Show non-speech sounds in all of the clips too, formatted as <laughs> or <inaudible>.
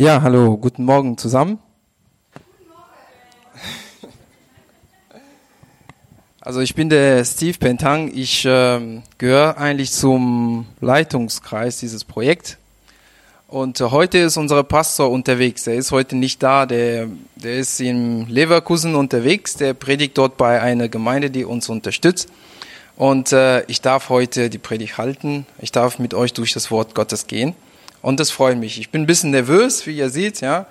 Ja, hallo, guten Morgen zusammen. <laughs> Also ich bin der Steve Pentang. Ich ähm, gehöre eigentlich zum Leitungskreis dieses Projekt. Und äh, heute ist unser Pastor unterwegs. Er ist heute nicht da. Der, der ist in Leverkusen unterwegs. Der predigt dort bei einer Gemeinde, die uns unterstützt. Und äh, ich darf heute die Predigt halten. Ich darf mit euch durch das Wort Gottes gehen. Und das freut mich. Ich bin ein bisschen nervös, wie ihr seht, ja.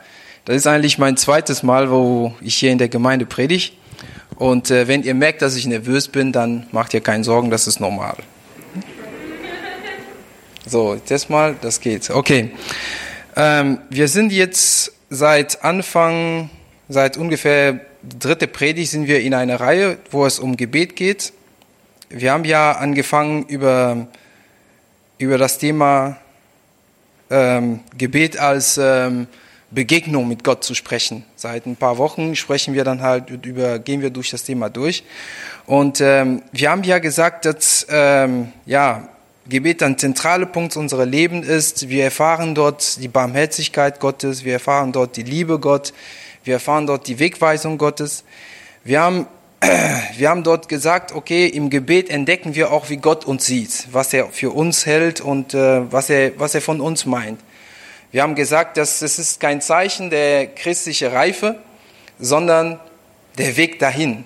Das ist eigentlich mein zweites Mal, wo ich hier in der Gemeinde predige. Und äh, wenn ihr merkt, dass ich nervös bin, dann macht ihr keine Sorgen, das ist normal. So, das mal, das geht. Okay. Ähm, wir sind jetzt seit Anfang, seit ungefähr dritte Predigt sind wir in einer Reihe, wo es um Gebet geht. Wir haben ja angefangen über, über das Thema ähm, Gebet als ähm, Begegnung mit Gott zu sprechen. Seit ein paar Wochen sprechen wir dann halt über, gehen wir durch das Thema durch. Und ähm, wir haben ja gesagt, dass ähm, ja Gebet ein zentraler Punkt unserer Leben ist. Wir erfahren dort die Barmherzigkeit Gottes, wir erfahren dort die Liebe Gott, wir erfahren dort die Wegweisung Gottes. Wir haben wir haben dort gesagt, okay, im Gebet entdecken wir auch, wie Gott uns sieht, was er für uns hält und äh, was, er, was er von uns meint. Wir haben gesagt, dass es ist kein Zeichen der christlichen Reife, sondern der Weg dahin.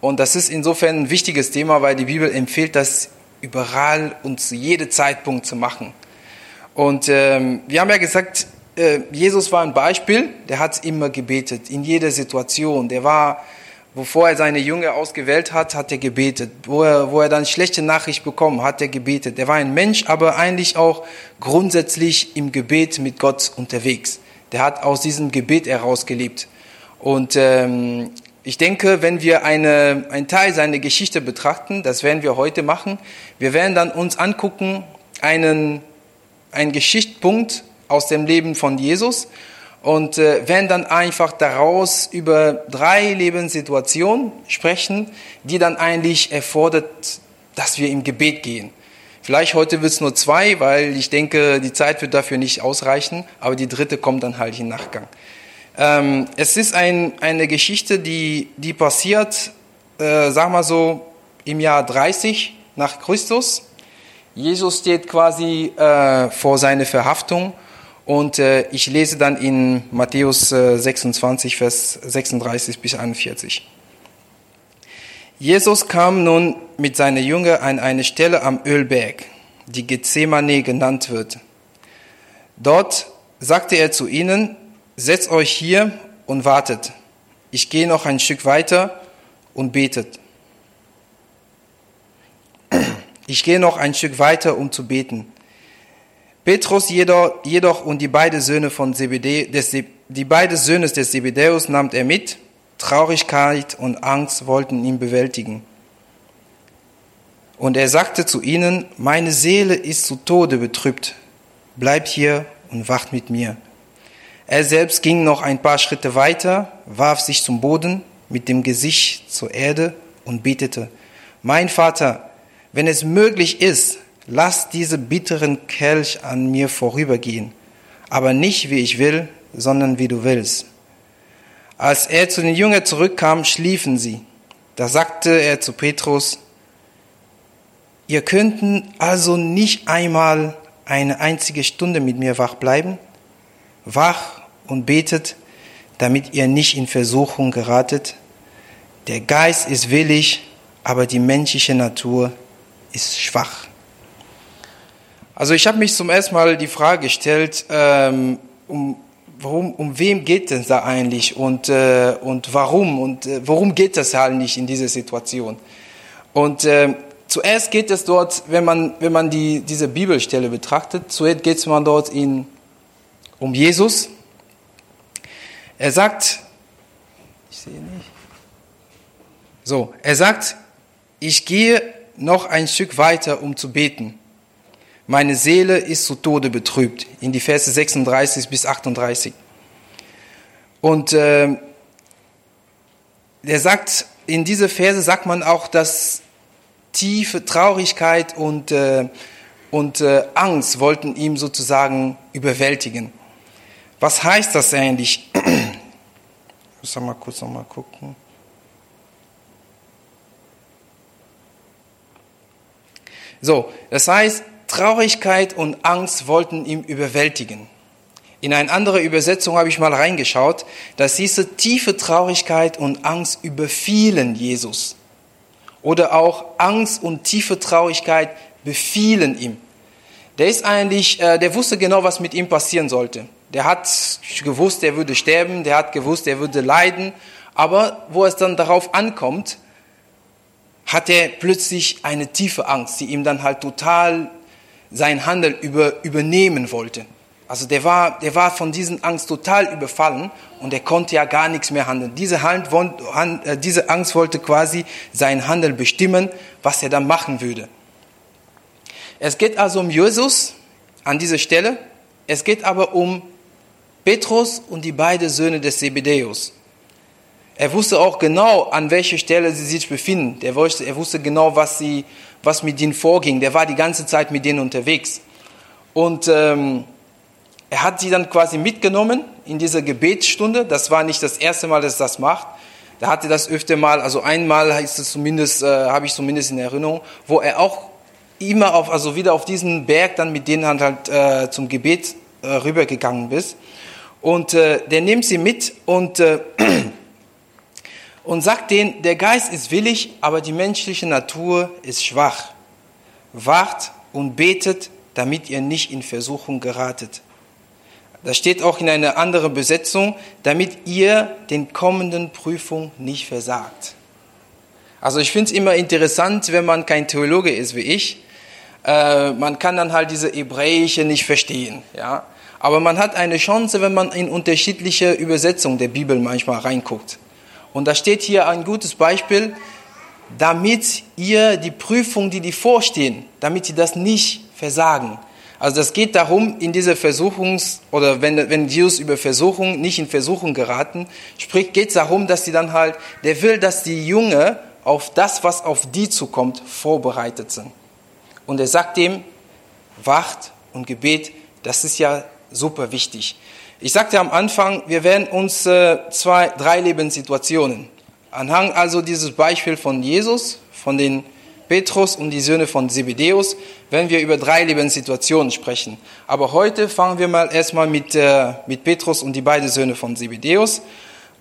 Und das ist insofern ein wichtiges Thema, weil die Bibel empfiehlt, das überall und zu jedem Zeitpunkt zu machen. Und ähm, wir haben ja gesagt, äh, Jesus war ein Beispiel, der hat immer gebetet, in jeder Situation. Der war Wovor er seine Jünger ausgewählt hat, hat er gebetet. Wo er, wo er dann schlechte Nachricht bekommen, hat er gebetet. Er war ein Mensch, aber eigentlich auch grundsätzlich im Gebet mit Gott unterwegs. Der hat aus diesem Gebet heraus gelebt. Und ähm, ich denke, wenn wir eine, einen Teil seiner Geschichte betrachten, das werden wir heute machen, wir werden dann uns angucken, einen, einen Geschichtspunkt aus dem Leben von Jesus und äh, werden dann einfach daraus über drei Lebenssituationen sprechen, die dann eigentlich erfordert, dass wir im Gebet gehen. Vielleicht heute wird es nur zwei, weil ich denke, die Zeit wird dafür nicht ausreichen, aber die dritte kommt dann halt im Nachgang. Ähm, es ist ein, eine Geschichte, die, die passiert, äh, sag mal so, im Jahr 30 nach Christus. Jesus steht quasi äh, vor seiner Verhaftung und äh, ich lese dann in Matthäus äh, 26, Vers 36 bis 41. Jesus kam nun mit seinen Jüngern an eine Stelle am Ölberg, die Gethsemane genannt wird. Dort sagte er zu ihnen, setzt euch hier und wartet. Ich gehe noch ein Stück weiter und betet. Ich gehe noch ein Stück weiter, um zu beten. Petrus jedoch, jedoch und die beiden Söhne von Zebedä, des, die beiden Söhne des Zebedäus nahm er mit. Traurigkeit und Angst wollten ihn bewältigen. Und er sagte zu ihnen, meine Seele ist zu Tode betrübt. Bleibt hier und wacht mit mir. Er selbst ging noch ein paar Schritte weiter, warf sich zum Boden mit dem Gesicht zur Erde und betete, mein Vater, wenn es möglich ist, lass diese bitteren Kelch an mir vorübergehen, aber nicht wie ich will, sondern wie du willst. Als er zu den Jüngern zurückkam, schliefen sie. Da sagte er zu Petrus, ihr könnten also nicht einmal eine einzige Stunde mit mir wach bleiben? Wach und betet, damit ihr nicht in Versuchung geratet. Der Geist ist willig, aber die menschliche Natur ist schwach. Also ich habe mich zum ersten Mal die Frage gestellt, ähm, um, warum, um wem geht es da eigentlich und, äh, und warum und äh, worum geht es eigentlich in dieser Situation? Und äh, zuerst geht es dort, wenn man, wenn man die, diese Bibelstelle betrachtet, zuerst geht es man dort in, um Jesus. Er sagt, ich sehe nicht, so, er sagt, ich gehe noch ein Stück weiter, um zu beten. Meine Seele ist zu Tode betrübt. In die Verse 36 bis 38. Und äh, er sagt, in diese Verse sagt man auch, dass tiefe Traurigkeit und, äh, und äh, Angst wollten ihm sozusagen überwältigen. Was heißt das eigentlich? <clears throat> Ich muss mal kurz noch mal gucken. So, das heißt, Traurigkeit und Angst wollten ihn überwältigen. In eine andere Übersetzung habe ich mal reingeschaut, dass diese tiefe Traurigkeit und Angst überfielen Jesus. Oder auch Angst und tiefe Traurigkeit befielen ihm. Der ist eigentlich, äh, der wusste genau, was mit ihm passieren sollte. Der hat gewusst, er würde sterben, der hat gewusst, er würde leiden. Aber wo es dann darauf ankommt, hat er plötzlich eine tiefe Angst, die ihm dann halt total sein Handeln über, übernehmen wollte. Also der war, der war von diesen Angst total überfallen und er konnte ja gar nichts mehr handeln. Diese, Hand, äh, diese Angst wollte quasi sein Handeln bestimmen, was er dann machen würde. Es geht also um Jesus an dieser Stelle. Es geht aber um Petrus und die beiden Söhne des Zebedeus. Er wusste auch genau, an welcher Stelle sie sich befinden. Er wusste, er wusste genau, was, sie, was mit ihnen vorging. Der war die ganze Zeit mit denen unterwegs. Und ähm, er hat sie dann quasi mitgenommen in diese Gebetsstunde. Das war nicht das erste Mal, dass er das macht. Da hatte das öfter mal, also einmal heißt es zumindest, äh, habe ich zumindest in Erinnerung, wo er auch immer auf, also wieder auf diesen Berg dann mit denen halt äh, zum Gebet äh, rübergegangen bist. Und äh, der nimmt sie mit und, äh, <clears throat> und sagt denen, der Geist ist willig, aber die menschliche Natur ist schwach. Wacht und betet, damit ihr nicht in Versuchung geratet. Das steht auch in einer anderen Besetzung, damit ihr den kommenden Prüfungen nicht versagt. Also ich finde es immer interessant, wenn man kein Theologe ist wie ich, äh, man kann dann halt diese Hebräische nicht verstehen. Ja? Aber man hat eine Chance, wenn man in unterschiedliche Übersetzungen der Bibel manchmal reinguckt. Und da steht hier ein gutes Beispiel, damit ihr die Prüfung, die die vorstehen, damit sie das nicht versagen. Also das geht darum, in diese Versuchungs- oder wenn, wenn Jesus über Versuchung nicht in Versuchung geraten spricht, geht es darum, dass sie dann halt, der will, dass die Junge auf das, was auf die zukommt, vorbereitet sind. Und er sagt ihm, Wacht und Gebet, das ist ja super wichtig. Ich sagte am Anfang, wir werden uns äh, zwei, drei Lebenssituationen anhand also dieses Beispiel von Jesus, von den Petrus und die Söhne von Zebedeus, wenn wir über drei Lebenssituationen sprechen. Aber heute fangen wir mal erstmal mit, äh, mit Petrus und die beiden Söhne von Zebedeus.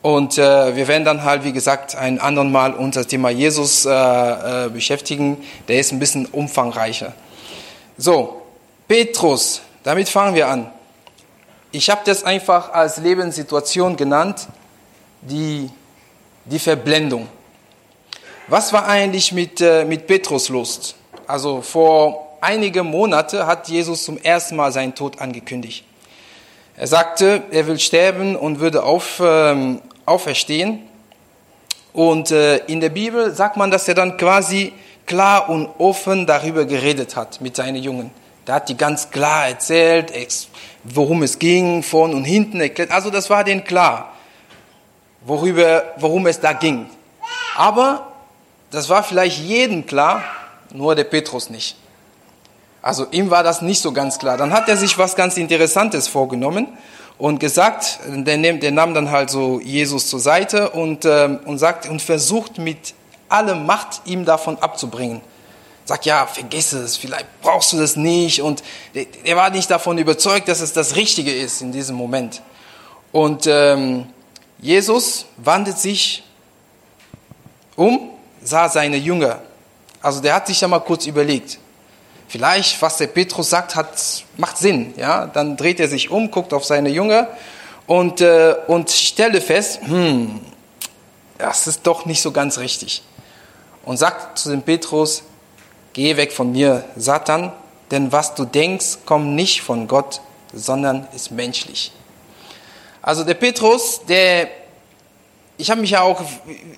Und äh, wir werden dann halt, wie gesagt, ein anderen Mal uns Thema Jesus äh, äh, beschäftigen. Der ist ein bisschen umfangreicher. So, Petrus, damit fangen wir an. Ich habe das einfach als Lebenssituation genannt, die, die Verblendung. Was war eigentlich mit, äh, mit Petrus los? Also vor einigen Monaten hat Jesus zum ersten Mal seinen Tod angekündigt. Er sagte, er will sterben und würde auf, ähm, auferstehen. Und äh, in der Bibel sagt man, dass er dann quasi klar und offen darüber geredet hat mit seinen Jungen. Da hat die ganz klar erzählt, worum es ging, vorn und hinten erklärt. Also das war denen klar, worüber, worum es da ging. Aber das war vielleicht jedem klar, nur der Petrus nicht. Also ihm war das nicht so ganz klar. Dann hat er sich was ganz Interessantes vorgenommen und gesagt, der, nimmt, der nahm dann halt so Jesus zur Seite und, ähm, und sagt und versucht mit aller Macht ihm davon abzubringen. Sagt, ja, vergiss es, vielleicht brauchst du das nicht. Und er war nicht davon überzeugt, dass es das Richtige ist in diesem Moment. Und ähm, Jesus wandelt sich um, sah seine Jünger. Also der hat sich ja mal kurz überlegt, vielleicht, was der Petrus sagt, hat, macht Sinn. Ja? Dann dreht er sich um, guckt auf seine Jünger und, äh, und stellte fest, hm, das ist doch nicht so ganz richtig. Und sagt zu dem Petrus, geh weg von mir, Satan, denn was du denkst, kommt nicht von Gott, sondern ist menschlich. Also der Petrus, der, ich habe mich ja auch,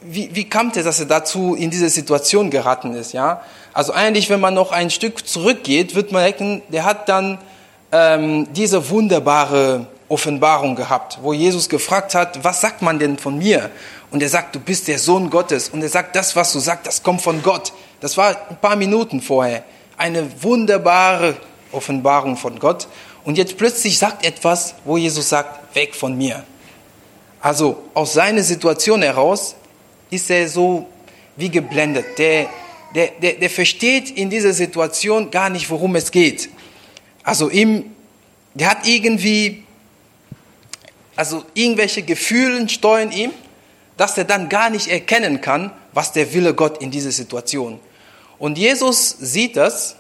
wie, wie kam es, dass er dazu in diese Situation geraten ist, ja? Also eigentlich, wenn man noch ein Stück zurückgeht, wird man merken, der hat dann ähm, diese wunderbare Offenbarung gehabt, wo Jesus gefragt hat, was sagt man denn von mir? Und er sagt, du bist der Sohn Gottes. Und er sagt, das, was du sagst, das kommt von Gott. Das war ein paar Minuten vorher. Eine wunderbare Offenbarung von Gott. Und jetzt plötzlich sagt etwas, wo Jesus sagt, weg von mir. Also aus seiner Situation heraus ist er so wie geblendet. Der, der, der, der versteht in dieser Situation gar nicht, worum es geht. Also ihm, der hat irgendwie, also irgendwelche Gefühle steuern ihm, dass er dann gar nicht erkennen kann, was der Wille Gott in dieser Situation. Und Jesus sieht das,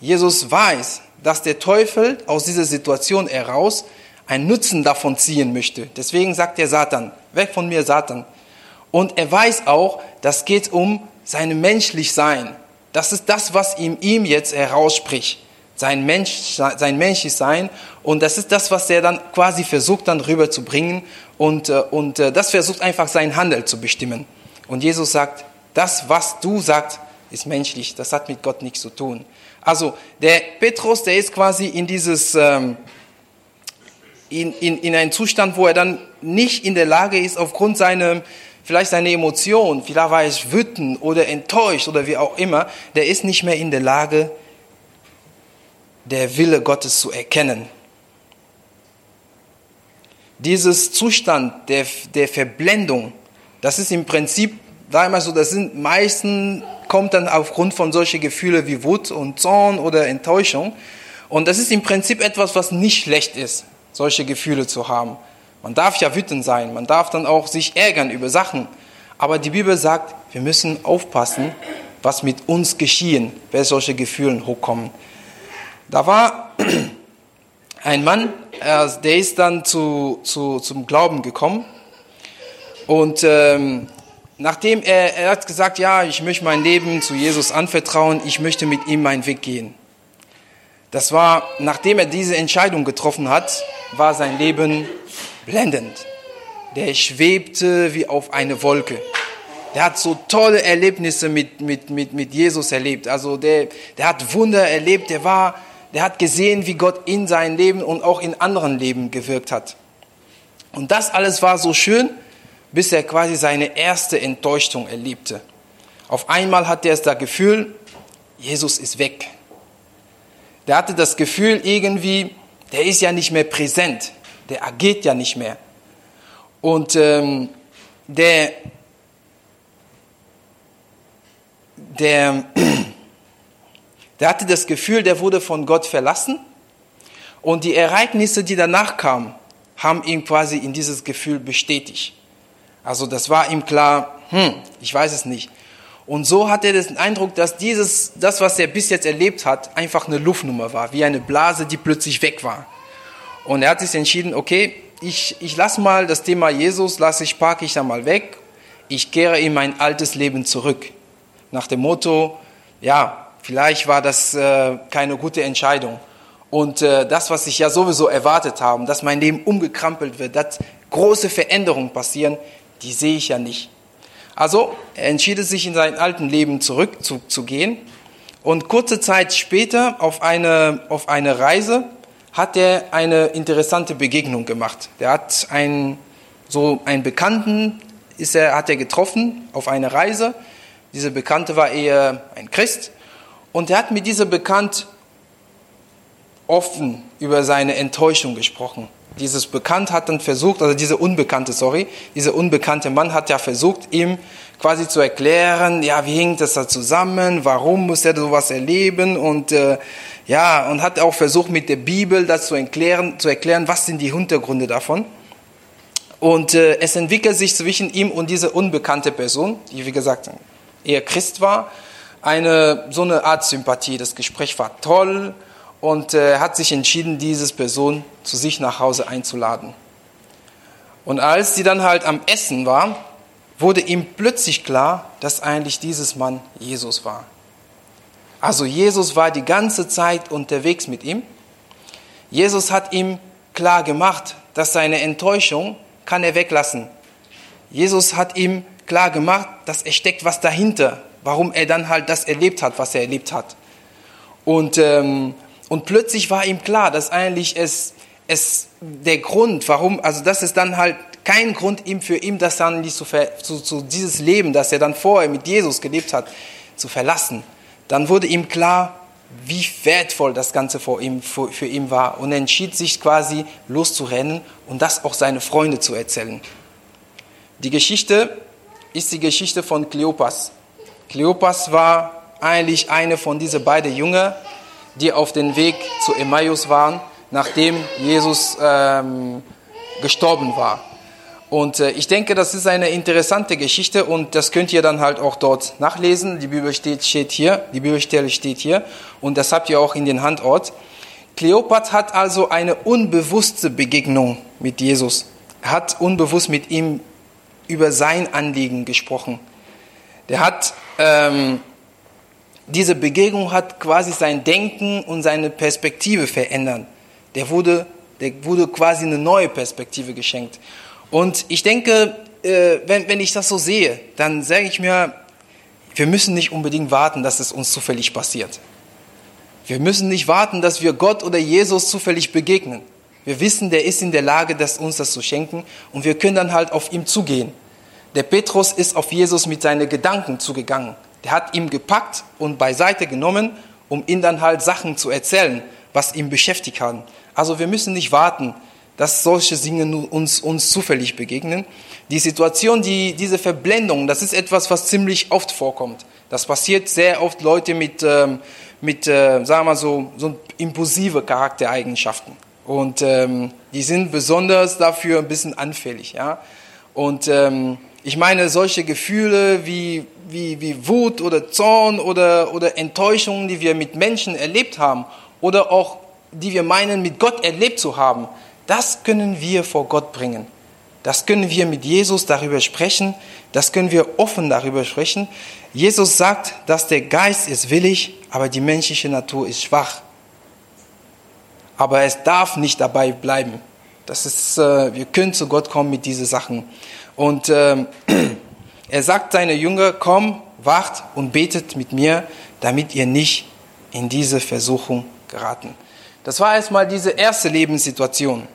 Jesus weiß, dass der Teufel aus dieser Situation heraus einen Nutzen davon ziehen möchte. Deswegen sagt der Satan, weg von mir Satan. Und er weiß auch, das geht um sein menschlich Sein. Das ist das, was ihm, ihm jetzt herausspricht. Sein, Mensch, sein menschlich Sein. Und das ist das, was er dann quasi versucht, dann rüberzubringen. Und, äh, und äh, das versucht einfach sein Handel zu bestimmen. Und Jesus sagt, das, was du sagst, ist menschlich. Das hat mit Gott nichts zu tun. Also der Petrus, der ist quasi in dieses, ähm, in, in, in einen Zustand, wo er dann nicht in der Lage ist, aufgrund seiner vielleicht seine Emotionen, vielleicht war es wütend oder enttäuscht oder wie auch immer, der ist nicht mehr in der Lage, der Wille Gottes zu erkennen. Dieses Zustand der, der Verblendung, das ist im Prinzip, sag mal so, das sind meisten, kommt dann aufgrund von solchen Gefühlen wie Wut und Zorn oder Enttäuschung. Und das ist im Prinzip etwas, was nicht schlecht ist, solche Gefühle zu haben. Man darf ja wütend sein, man darf dann auch sich ärgern über Sachen. Aber die Bibel sagt, wir müssen aufpassen, was mit uns geschehen, wenn solche Gefühle hochkommen. Da war <clears throat> ein Mann, der ist dann zu, zu, zum Glauben gekommen. Und ähm, nachdem er, er hat gesagt, ja, ich möchte mein Leben zu Jesus anvertrauen, ich möchte mit ihm meinen Weg gehen. Das war, nachdem er diese Entscheidung getroffen hat, war sein Leben blendend. Der schwebte wie auf eine Wolke. Der hat so tolle Erlebnisse mit, mit, mit, mit Jesus erlebt. Also der, der hat Wunder erlebt. Der war, der hat gesehen, wie Gott in sein Leben und auch in anderen Leben gewirkt hat. Und das alles war so schön, bis er quasi seine erste Enttäuschung erlebte. Auf einmal hatte er das Gefühl, Jesus ist weg. Der hatte das Gefühl irgendwie, der ist ja nicht mehr präsent der agiert ja nicht mehr. Und ähm, der, der, <clears throat> der hatte das Gefühl, der wurde von Gott verlassen. Und die Ereignisse, die danach kamen, haben ihn quasi in dieses Gefühl bestätigt. Also das war ihm klar, hm, ich weiß es nicht. Und so hat er den Eindruck, dass dieses, das, was er bis jetzt erlebt hat, einfach eine Luftnummer war, wie eine Blase, die plötzlich weg war. Und er hat sich entschieden, okay, ich, ich lasse mal das Thema Jesus, lasse ich, parke ich da mal weg. Ich kehre in mein altes Leben zurück. Nach dem Motto, ja, vielleicht war das äh, keine gute Entscheidung. Und äh, das, was ich ja sowieso erwartet habe, dass mein Leben umgekrampelt wird, dass große Veränderungen passieren, die sehe ich ja nicht. Also er entschied sich in sein alten Leben zurückzugehen. Und kurze Zeit später auf eine, auf eine Reise hat er eine interessante Begegnung gemacht. Der hat einen, so einen Bekannten ist er, hat er getroffen auf einer Reise. Dieser Bekannte war eher ein Christ. Und er hat mit dieser Bekannt offen über seine Enttäuschung gesprochen. Dieses Bekannt hat dann versucht, also dieser Unbekannte, sorry, dieser unbekannte Mann hat ja versucht, ihm quasi zu erklären, ja, wie hängt das da zusammen, warum muss er sowas erleben und äh, ja, und hat auch versucht mit der Bibel das zu erklären, zu erklären, was sind die Hintergründe davon. Und äh, es entwickelt sich zwischen ihm und dieser unbekannte Person, die wie gesagt eher Christ war, eine so eine Art Sympathie. Das Gespräch war toll und äh, hat sich entschieden, diese Person zu sich nach Hause einzuladen. Und als sie dann halt am Essen war, wurde ihm plötzlich klar, dass eigentlich dieses Mann Jesus war. Also Jesus war die ganze Zeit unterwegs mit ihm. Jesus hat ihm klar gemacht, dass seine Enttäuschung kann er weglassen. Jesus hat ihm klar gemacht, dass er steckt was dahinter, warum er dann halt das erlebt hat, was er erlebt hat. Und, ähm, und plötzlich war ihm klar, dass eigentlich es, es der Grund, warum, also das ist dann halt kein Grund ihm für ihn, das dann zu, zu, zu dieses Leben, das er dann vorher mit Jesus gelebt hat, zu verlassen. Dann wurde ihm klar, wie wertvoll das Ganze für ihn, für, für ihn war und entschied sich quasi loszurennen und das auch seine Freunde zu erzählen. Die Geschichte ist die Geschichte von Kleopas. Kleopas war eigentlich eine von diesen beiden Jünger, die auf dem Weg zu Emmaus waren, nachdem Jesus ähm, gestorben war. Und äh, ich denke, das ist eine interessante Geschichte und das könnt ihr dann halt auch dort nachlesen. Die Bibel steht, steht hier, die Bibelstelle steht hier und das habt ihr auch in den Handort. Kleopat hat also eine unbewusste Begegnung mit Jesus. Hat unbewusst mit ihm über sein Anliegen gesprochen. Der hat ähm, diese Begegnung hat quasi sein Denken und seine Perspektive verändert. Der wurde, der wurde quasi eine neue Perspektive geschenkt. Und ich denke, äh, wenn, wenn ich das so sehe, dann sage ich mir, wir müssen nicht unbedingt warten, dass es uns zufällig passiert. Wir müssen nicht warten, dass wir Gott oder Jesus zufällig begegnen. Wir wissen, der ist in der Lage, das, uns das zu schenken und wir können dann halt auf ihm zugehen. Der Petrus ist auf Jesus mit seinen Gedanken zugegangen. Der hat ihn gepackt und beiseite genommen, um ihm dann halt Sachen zu erzählen, was ihn beschäftigt hat. Also wir müssen nicht warten, dass solche Dinge uns, uns zufällig begegnen. Die Situation, die, diese Verblendung, das ist etwas, was ziemlich oft vorkommt. Das passiert sehr oft Leute mit, ähm, mit äh, sagen wir mal so, so impulsive Charaktereigenschaften. Und ähm, die sind besonders dafür ein bisschen anfällig. Ja? Und ähm, ich meine, solche Gefühle wie, wie, wie Wut oder Zorn oder, oder Enttäuschungen, die wir mit Menschen erlebt haben oder auch die wir meinen, mit Gott erlebt zu haben, das können wir vor Gott bringen. Das können wir mit Jesus darüber sprechen. Das können wir offen darüber sprechen. Jesus sagt, dass der Geist ist willig, aber die menschliche Natur ist schwach. Aber es darf nicht dabei bleiben. Das ist, äh, wir können zu Gott kommen mit diesen Sachen. Und äh, <clears throat> er sagt seine Jünger, komm, wacht und betet mit mir, damit ihr nicht in diese Versuchung geraten. Das war erstmal diese erste Lebenssituation.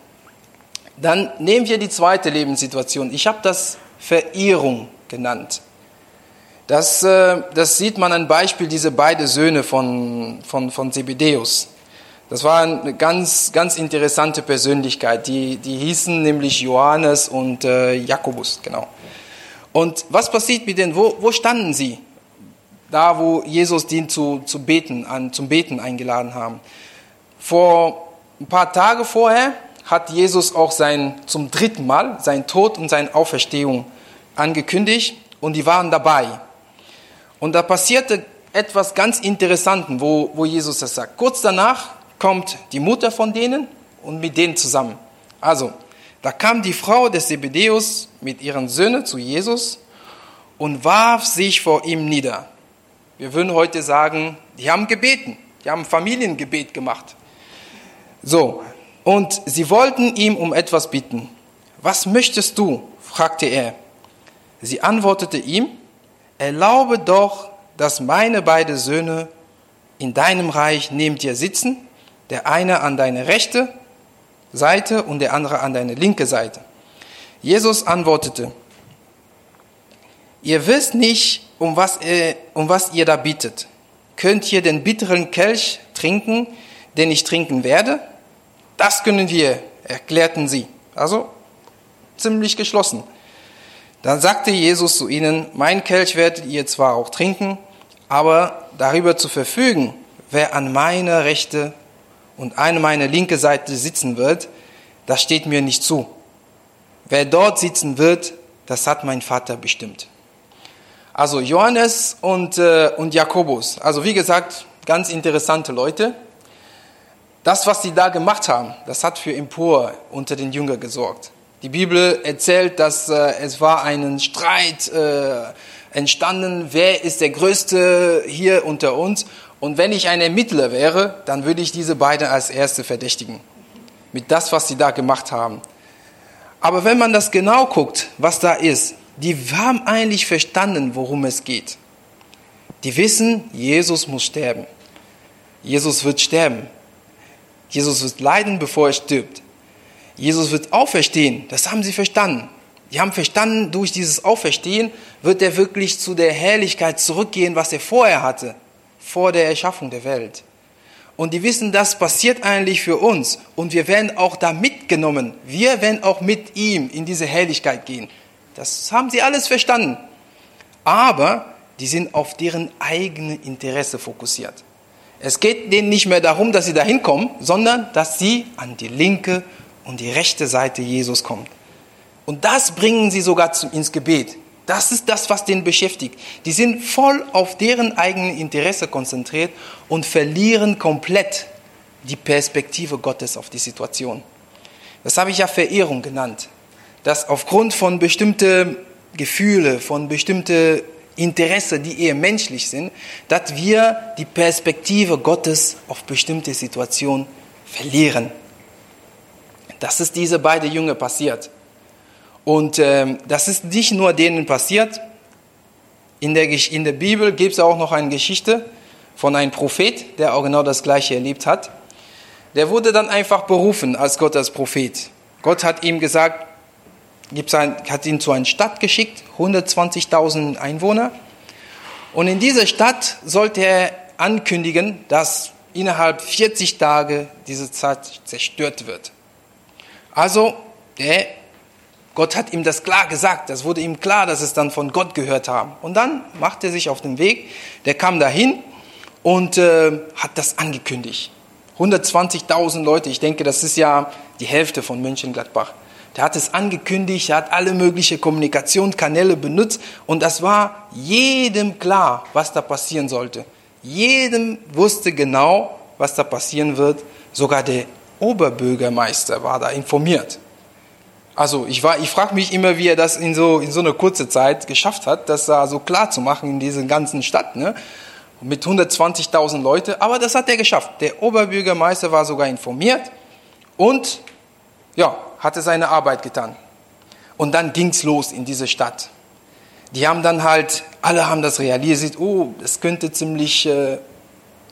Dann nehmen wir die zweite Lebenssituation. Ich habe das Verehrung genannt. Das, äh, das sieht man an Beispiel diese beiden Söhne von, von, von Zebedeus. Das war eine ganz, ganz interessante Persönlichkeit. Die, die hießen nämlich Johannes und äh, Jakobus, genau. Und was passiert mit denen? Wo, wo standen sie? Da, wo Jesus die zu, zu beten, an, zum Beten eingeladen haben. Vor ein paar Tage vorher hat Jesus auch sein, zum dritten Mal sein Tod und seine Auferstehung angekündigt und die waren dabei. Und da passierte etwas ganz Interessantes, wo, wo Jesus das sagt. Kurz danach kommt die Mutter von denen und mit denen zusammen. Also, da kam die Frau des Zebedeus mit ihren Söhnen zu Jesus und warf sich vor ihm nieder. Wir würden heute sagen, die haben gebeten, die haben Familiengebet gemacht. So, und sie wollten ihm um etwas bitten. Was möchtest du? fragte er. Sie antwortete ihm, erlaube doch, dass meine beiden Söhne in deinem Reich neben dir sitzen, der eine an deine rechte Seite und der andere an deine linke Seite. Jesus antwortete, ihr wisst nicht, um was, ihr, um was ihr da bittet. Könnt ihr den bitteren Kelch trinken, den ich trinken werde? Das können wir, erklärten sie. Also ziemlich geschlossen. Dann sagte Jesus zu ihnen, mein Kelch werdet ihr zwar auch trinken, aber darüber zu verfügen, wer an meiner rechte und an meiner linke Seite sitzen wird, das steht mir nicht zu. Wer dort sitzen wird, das hat mein Vater bestimmt. Also Johannes und, äh, und Jakobus, also wie gesagt, ganz interessante Leute. Das, was sie da gemacht haben, das hat für Empor unter den Jüngern gesorgt. Die Bibel erzählt, dass äh, es war ein Streit äh, entstanden, wer ist der Größte hier unter uns. Und wenn ich ein Ermittler wäre, dann würde ich diese beiden als Erste verdächtigen. Mit das, was sie da gemacht haben. Aber wenn man das genau guckt, was da ist, die haben eigentlich verstanden, worum es geht. Die wissen, Jesus muss sterben. Jesus wird sterben. Jesus wird leiden, bevor er stirbt. Jesus wird auferstehen. Das haben sie verstanden. Die haben verstanden, durch dieses Auferstehen wird er wirklich zu der Herrlichkeit zurückgehen, was er vorher hatte, vor der Erschaffung der Welt. und die wissen, das passiert eigentlich für uns und wir werden auch da mitgenommen. Wir werden auch mit ihm in diese Herrlichkeit gehen. Das haben sie alles verstanden. Aber die sind auf deren eigene Interesse fokussiert. Es geht denen nicht mehr darum, dass sie da hinkommen, sondern dass sie an die linke und die rechte Seite Jesus kommen. Und das bringen sie sogar ins Gebet. Das ist das, was den beschäftigt. Die sind voll auf deren eigenen Interesse konzentriert und verlieren komplett die Perspektive Gottes auf die Situation. Das habe ich ja Verehrung genannt. Dass aufgrund von bestimmten Gefühle, von bestimmten Interesse, die eher menschlich sind, dass wir die Perspektive Gottes auf bestimmte Situationen verlieren. Das ist diese beiden Jünger passiert. Und ähm, das ist nicht nur denen passiert. In der, in der Bibel gibt es auch noch eine Geschichte von einem Prophet, der auch genau das Gleiche erlebt hat. Der wurde dann einfach berufen als Gottes Prophet. Gott hat ihm gesagt, hat ihn zu einer Stadt geschickt, 120.000 Einwohner. Und in dieser Stadt sollte er ankündigen, dass innerhalb 40 Tage diese Stadt zerstört wird. Also, der, Gott hat ihm das klar gesagt, das wurde ihm klar, dass es dann von Gott gehört haben. Und dann macht er sich auf den Weg, der kam dahin und äh, hat das angekündigt. 120.000 Leute, ich denke, das ist ja die Hälfte von Mönchengladbach. Der hat es angekündigt, er hat alle möglichen Kommunikationskanäle benutzt und das war jedem klar, was da passieren sollte. Jedem wusste genau, was da passieren wird. Sogar der Oberbürgermeister war da informiert. Also ich, ich frage mich immer, wie er das in so, in so einer kurzen Zeit geschafft hat, das da so klar zu machen in dieser ganzen Stadt. Ne? Mit 120.000 Leute, aber das hat er geschafft. Der Oberbürgermeister war sogar informiert und ja, hatte seine Arbeit getan. Und dann ging's los in diese Stadt. Die haben dann halt, alle haben das realisiert, oh, das könnte ziemlich äh,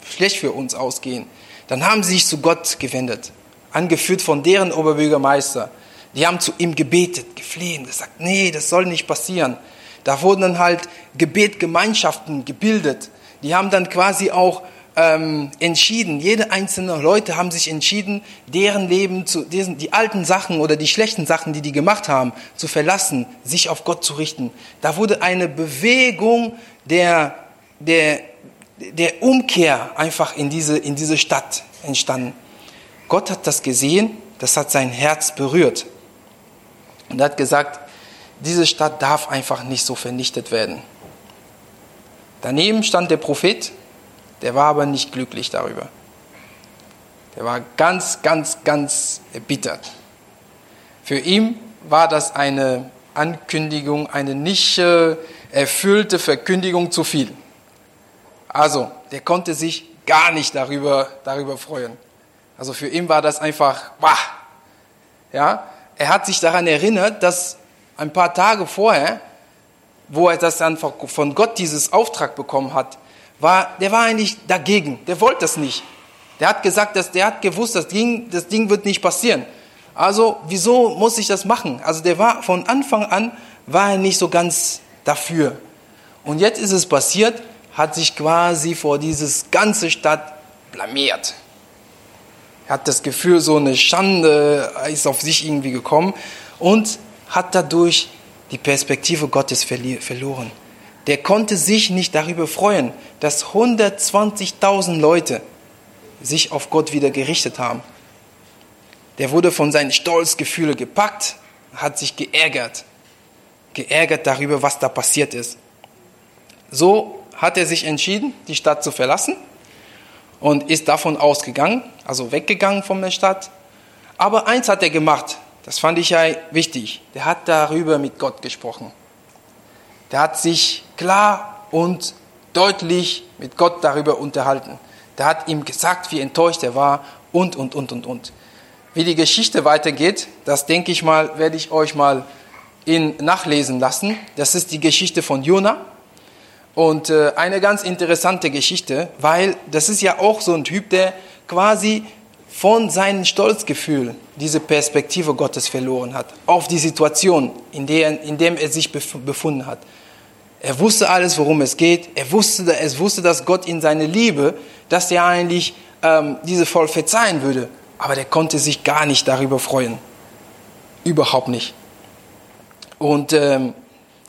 schlecht für uns ausgehen. Dann haben sie sich zu Gott gewendet, angeführt von deren Oberbürgermeister. Die haben zu ihm gebetet, geflehen, gesagt, nee, das soll nicht passieren. Da wurden dann halt Gebetgemeinschaften gebildet. Die haben dann quasi auch ähm, entschieden, jede einzelne Leute haben sich entschieden, deren Leben, zu, diesen, die alten Sachen oder die schlechten Sachen, die die gemacht haben, zu verlassen, sich auf Gott zu richten. Da wurde eine Bewegung der, der, der Umkehr einfach in diese, in diese Stadt entstanden. Gott hat das gesehen, das hat sein Herz berührt. Und er hat gesagt, diese Stadt darf einfach nicht so vernichtet werden. Daneben stand der Prophet der war aber nicht glücklich darüber. Der war ganz, ganz, ganz erbittert. Für ihn war das eine Ankündigung, eine nicht äh, erfüllte Verkündigung zu viel. Also, der konnte sich gar nicht darüber, darüber freuen. Also für ihn war das einfach, wah. Ja, er hat sich daran erinnert, dass ein paar Tage vorher, wo er das dann von Gott dieses Auftrag bekommen hat, war, der war eigentlich dagegen. Der wollte das nicht. Der hat gesagt, dass der hat gewusst, das Ding, das Ding wird nicht passieren. Also, wieso muss ich das machen? Also, der war von Anfang an, war er nicht so ganz dafür. Und jetzt ist es passiert, hat sich quasi vor dieses ganze Stadt blamiert. Er hat das Gefühl, so eine Schande ist auf sich irgendwie gekommen und hat dadurch die Perspektive Gottes verloren der konnte sich nicht darüber freuen, dass 120.000 Leute sich auf Gott wieder gerichtet haben. Der wurde von seinen Stolzgefühlen gepackt, hat sich geärgert, geärgert darüber, was da passiert ist. So hat er sich entschieden, die Stadt zu verlassen und ist davon ausgegangen, also weggegangen von der Stadt. Aber eins hat er gemacht, das fand ich ja wichtig, der hat darüber mit Gott gesprochen der hat sich klar und deutlich mit Gott darüber unterhalten. Der hat ihm gesagt, wie enttäuscht er war und, und, und, und, und. Wie die Geschichte weitergeht, das denke ich mal, werde ich euch mal in nachlesen lassen. Das ist die Geschichte von Jona. Und äh, eine ganz interessante Geschichte, weil das ist ja auch so ein Typ, der quasi von seinem Stolzgefühl diese Perspektive Gottes verloren hat, auf die Situation, in der in dem er sich befunden hat. Er wusste alles, worum es geht. Er wusste, er wusste, dass Gott in seine Liebe, dass er eigentlich ähm, diese voll verzeihen würde. Aber der konnte sich gar nicht darüber freuen. Überhaupt nicht. Und ähm,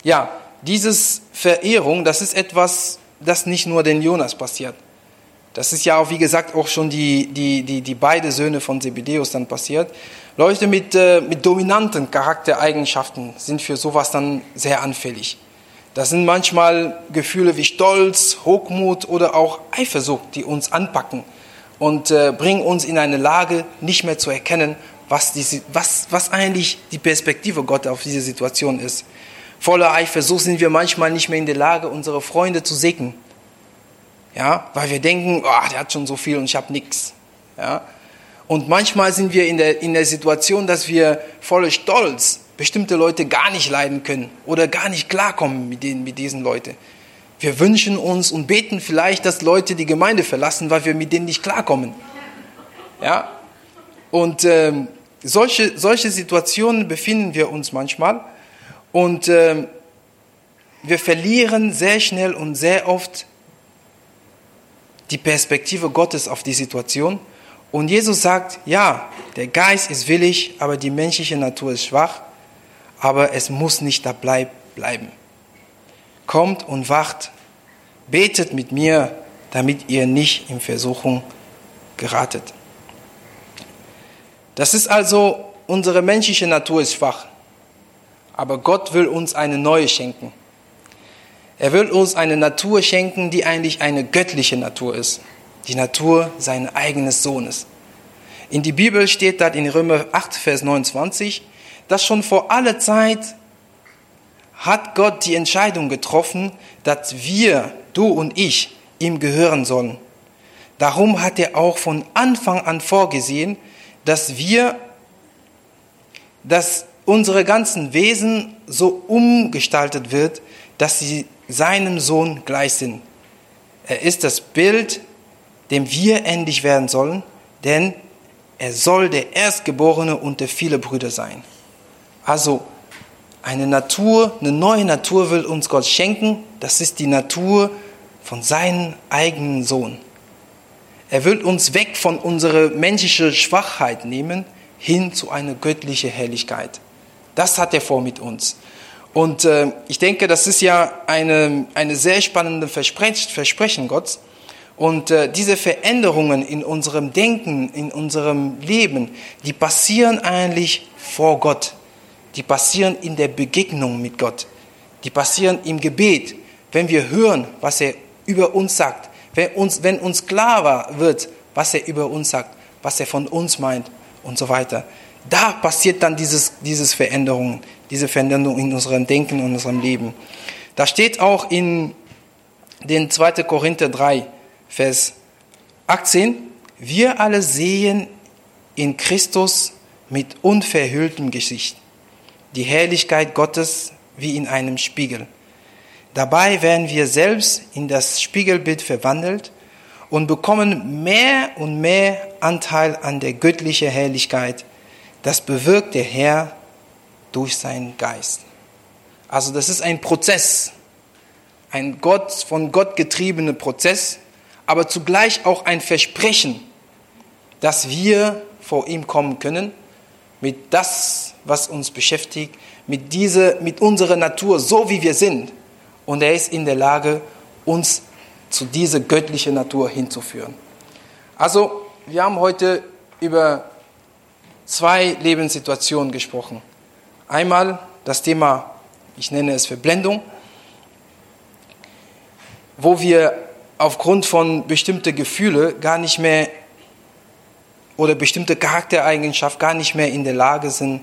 ja, dieses Verehrung, das ist etwas, das nicht nur den Jonas passiert. Das ist ja auch, wie gesagt, auch schon die, die, die, die beiden Söhne von Zebedeus dann passiert. Leute mit, äh, mit dominanten Charaktereigenschaften sind für sowas dann sehr anfällig. Das sind manchmal Gefühle wie Stolz, Hochmut oder auch Eifersucht, die uns anpacken und äh, bringen uns in eine Lage, nicht mehr zu erkennen, was, die, was, was eigentlich die Perspektive Gottes auf diese Situation ist. Voller Eifersucht sind wir manchmal nicht mehr in der Lage, unsere Freunde zu segnen. Ja, weil wir denken, oh, der hat schon so viel und ich habe nichts. Ja, und manchmal sind wir in der, in der Situation, dass wir voller Stolz bestimmte Leute gar nicht leiden können oder gar nicht klarkommen mit, denen, mit diesen Leuten. Wir wünschen uns und beten vielleicht, dass Leute die Gemeinde verlassen, weil wir mit denen nicht klarkommen. Ja? Und ähm, solche, solche Situationen befinden wir uns manchmal und ähm, wir verlieren sehr schnell und sehr oft die Perspektive Gottes auf die Situation. Und Jesus sagt, ja, der Geist ist willig, aber die menschliche Natur ist schwach aber es muss nicht dabei bleiben. Kommt und wacht, betet mit mir, damit ihr nicht in Versuchung geratet. Das ist also, unsere menschliche Natur ist schwach, aber Gott will uns eine neue schenken. Er will uns eine Natur schenken, die eigentlich eine göttliche Natur ist, die Natur seines eigenen Sohnes. In die Bibel steht das in Römer 8, Vers 29, dass schon vor aller Zeit hat Gott die Entscheidung getroffen, dass wir, du und ich, ihm gehören sollen. Darum hat er auch von Anfang an vorgesehen, dass wir, dass unsere ganzen Wesen so umgestaltet wird, dass sie seinem Sohn gleich sind. Er ist das Bild, dem wir endlich werden sollen, denn er soll der Erstgeborene unter viele Brüder sein. Also eine Natur, eine neue Natur will uns Gott schenken. Das ist die Natur von seinem eigenen Sohn. Er will uns weg von unserer menschlichen Schwachheit nehmen, hin zu einer göttlichen Herrlichkeit. Das hat er vor mit uns. Und äh, ich denke, das ist ja eine, eine sehr spannende Versprechen, Versprechen Gottes. Und äh, diese Veränderungen in unserem Denken, in unserem Leben, die passieren eigentlich vor Gott die passieren in der Begegnung mit Gott. Die passieren im Gebet, wenn wir hören, was er über uns sagt. Wenn uns, wenn uns klar wird, was er über uns sagt, was er von uns meint und so weiter. Da passiert dann dieses, dieses Veränderung, diese Veränderung in unserem Denken, in unserem Leben. Da steht auch in den 2. Korinther 3, Vers 18, wir alle sehen in Christus mit unverhülltem Gesicht die Herrlichkeit Gottes wie in einem Spiegel. Dabei werden wir selbst in das Spiegelbild verwandelt und bekommen mehr und mehr Anteil an der göttlichen Herrlichkeit. Das bewirkt der Herr durch seinen Geist. Also das ist ein Prozess, ein Gott, von Gott getriebener Prozess, aber zugleich auch ein Versprechen, dass wir vor ihm kommen können mit das, was uns beschäftigt, mit, dieser, mit unserer Natur, so wie wir sind. Und er ist in der Lage, uns zu dieser göttlichen Natur hinzuführen. Also, wir haben heute über zwei Lebenssituationen gesprochen. Einmal das Thema, ich nenne es Verblendung, wo wir aufgrund von bestimmten Gefühlen gar nicht mehr oder bestimmte Charaktereigenschaften gar nicht mehr in der Lage sind,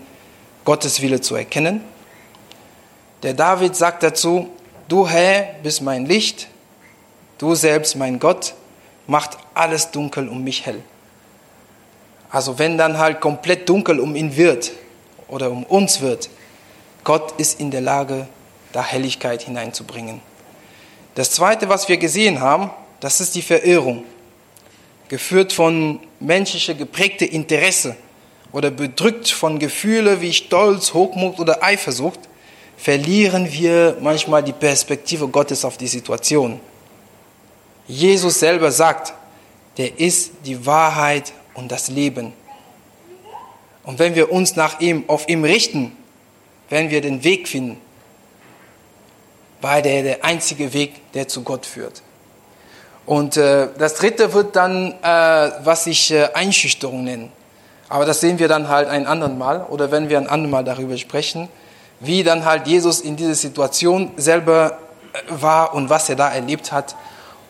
Gottes Wille zu erkennen. Der David sagt dazu, du Herr bist mein Licht, du selbst mein Gott, macht alles dunkel um mich hell. Also wenn dann halt komplett dunkel um ihn wird oder um uns wird, Gott ist in der Lage, da Helligkeit hineinzubringen. Das Zweite, was wir gesehen haben, das ist die Verirrung, geführt von menschlicher geprägte Interesse oder bedrückt von Gefühlen wie Stolz, Hochmut oder Eifersucht, verlieren wir manchmal die Perspektive Gottes auf die Situation. Jesus selber sagt, der ist die Wahrheit und das Leben. Und wenn wir uns nach ihm, auf ihm richten, werden wir den Weg finden, weil der der einzige Weg, der zu Gott führt. Und äh, das dritte wird dann, äh, was ich äh, Einschüchterung nenne. Aber das sehen wir dann halt ein anderen Mal oder wenn wir ein anderes Mal darüber sprechen, wie dann halt Jesus in dieser Situation selber äh, war und was er da erlebt hat.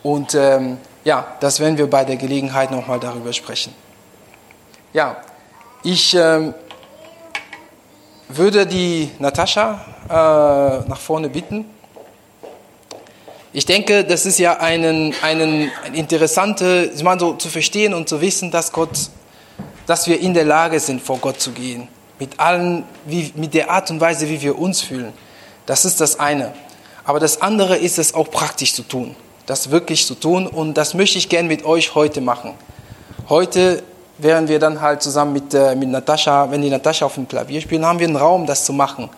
Und ähm, ja, das werden wir bei der Gelegenheit nochmal darüber sprechen. Ja, ich ähm, würde die Natascha äh, nach vorne bitten. Ich denke, das ist ja einen, einen, ein interessante, ich meine, so zu verstehen und zu wissen, dass Gott, dass wir in der Lage sind, vor Gott zu gehen. Mit allen, wie, mit der Art und Weise, wie wir uns fühlen. Das ist das eine. Aber das andere ist es auch praktisch zu tun. Das wirklich zu tun. Und das möchte ich gerne mit euch heute machen. Heute während wir dann halt zusammen mit, äh, mit Natascha, wenn die Natascha auf dem Klavier spielen, haben wir einen Raum, das zu machen.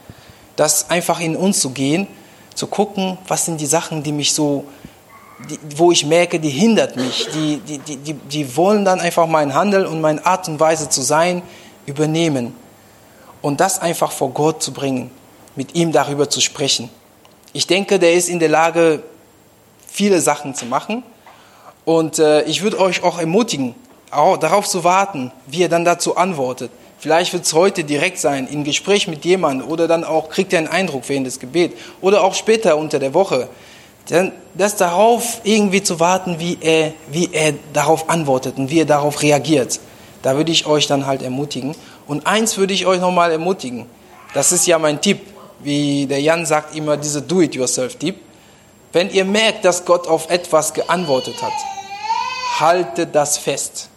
Das einfach in uns zu gehen zu gucken, was sind die Sachen, die mich so, die, wo ich merke, die hindert mich, die, die, die, die wollen dann einfach mein Handel und meine Art und Weise zu sein übernehmen. Und das einfach vor Gott zu bringen, mit ihm darüber zu sprechen. Ich denke, der ist in der Lage, viele Sachen zu machen. Und äh, ich würde euch auch ermutigen, darauf zu warten, wie er dann dazu antwortet. Vielleicht wird es heute direkt sein, im Gespräch mit jemandem oder dann auch kriegt er einen Eindruck während des Gebets oder auch später unter der Woche. Dann das darauf irgendwie zu warten, wie er, wie er darauf antwortet und wie er darauf reagiert. Da würde ich euch dann halt ermutigen. Und eins würde ich euch nochmal ermutigen. Das ist ja mein Tipp, wie der Jan sagt immer, diese Do-it-yourself-Tipp. Wenn ihr merkt, dass Gott auf etwas geantwortet hat, haltet das fest.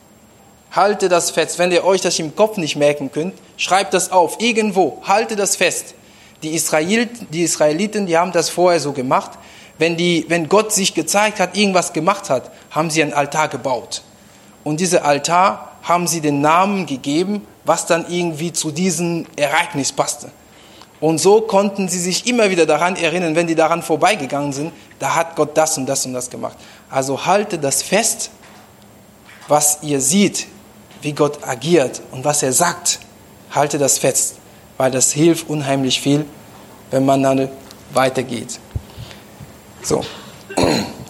Halte das fest. Wenn ihr euch das im Kopf nicht merken könnt, schreibt das auf. Irgendwo. Halte das fest. Die, Israel, die Israeliten, die haben das vorher so gemacht. Wenn, die, wenn Gott sich gezeigt hat, irgendwas gemacht hat, haben sie einen Altar gebaut. Und dieser Altar haben sie den Namen gegeben, was dann irgendwie zu diesem Ereignis passte. Und so konnten sie sich immer wieder daran erinnern, wenn die daran vorbeigegangen sind, da hat Gott das und das und das gemacht. Also halte das fest, was ihr seht, wie Gott agiert und was er sagt, halte das fest, weil das hilft unheimlich viel, wenn man dann weitergeht. So. <clears throat>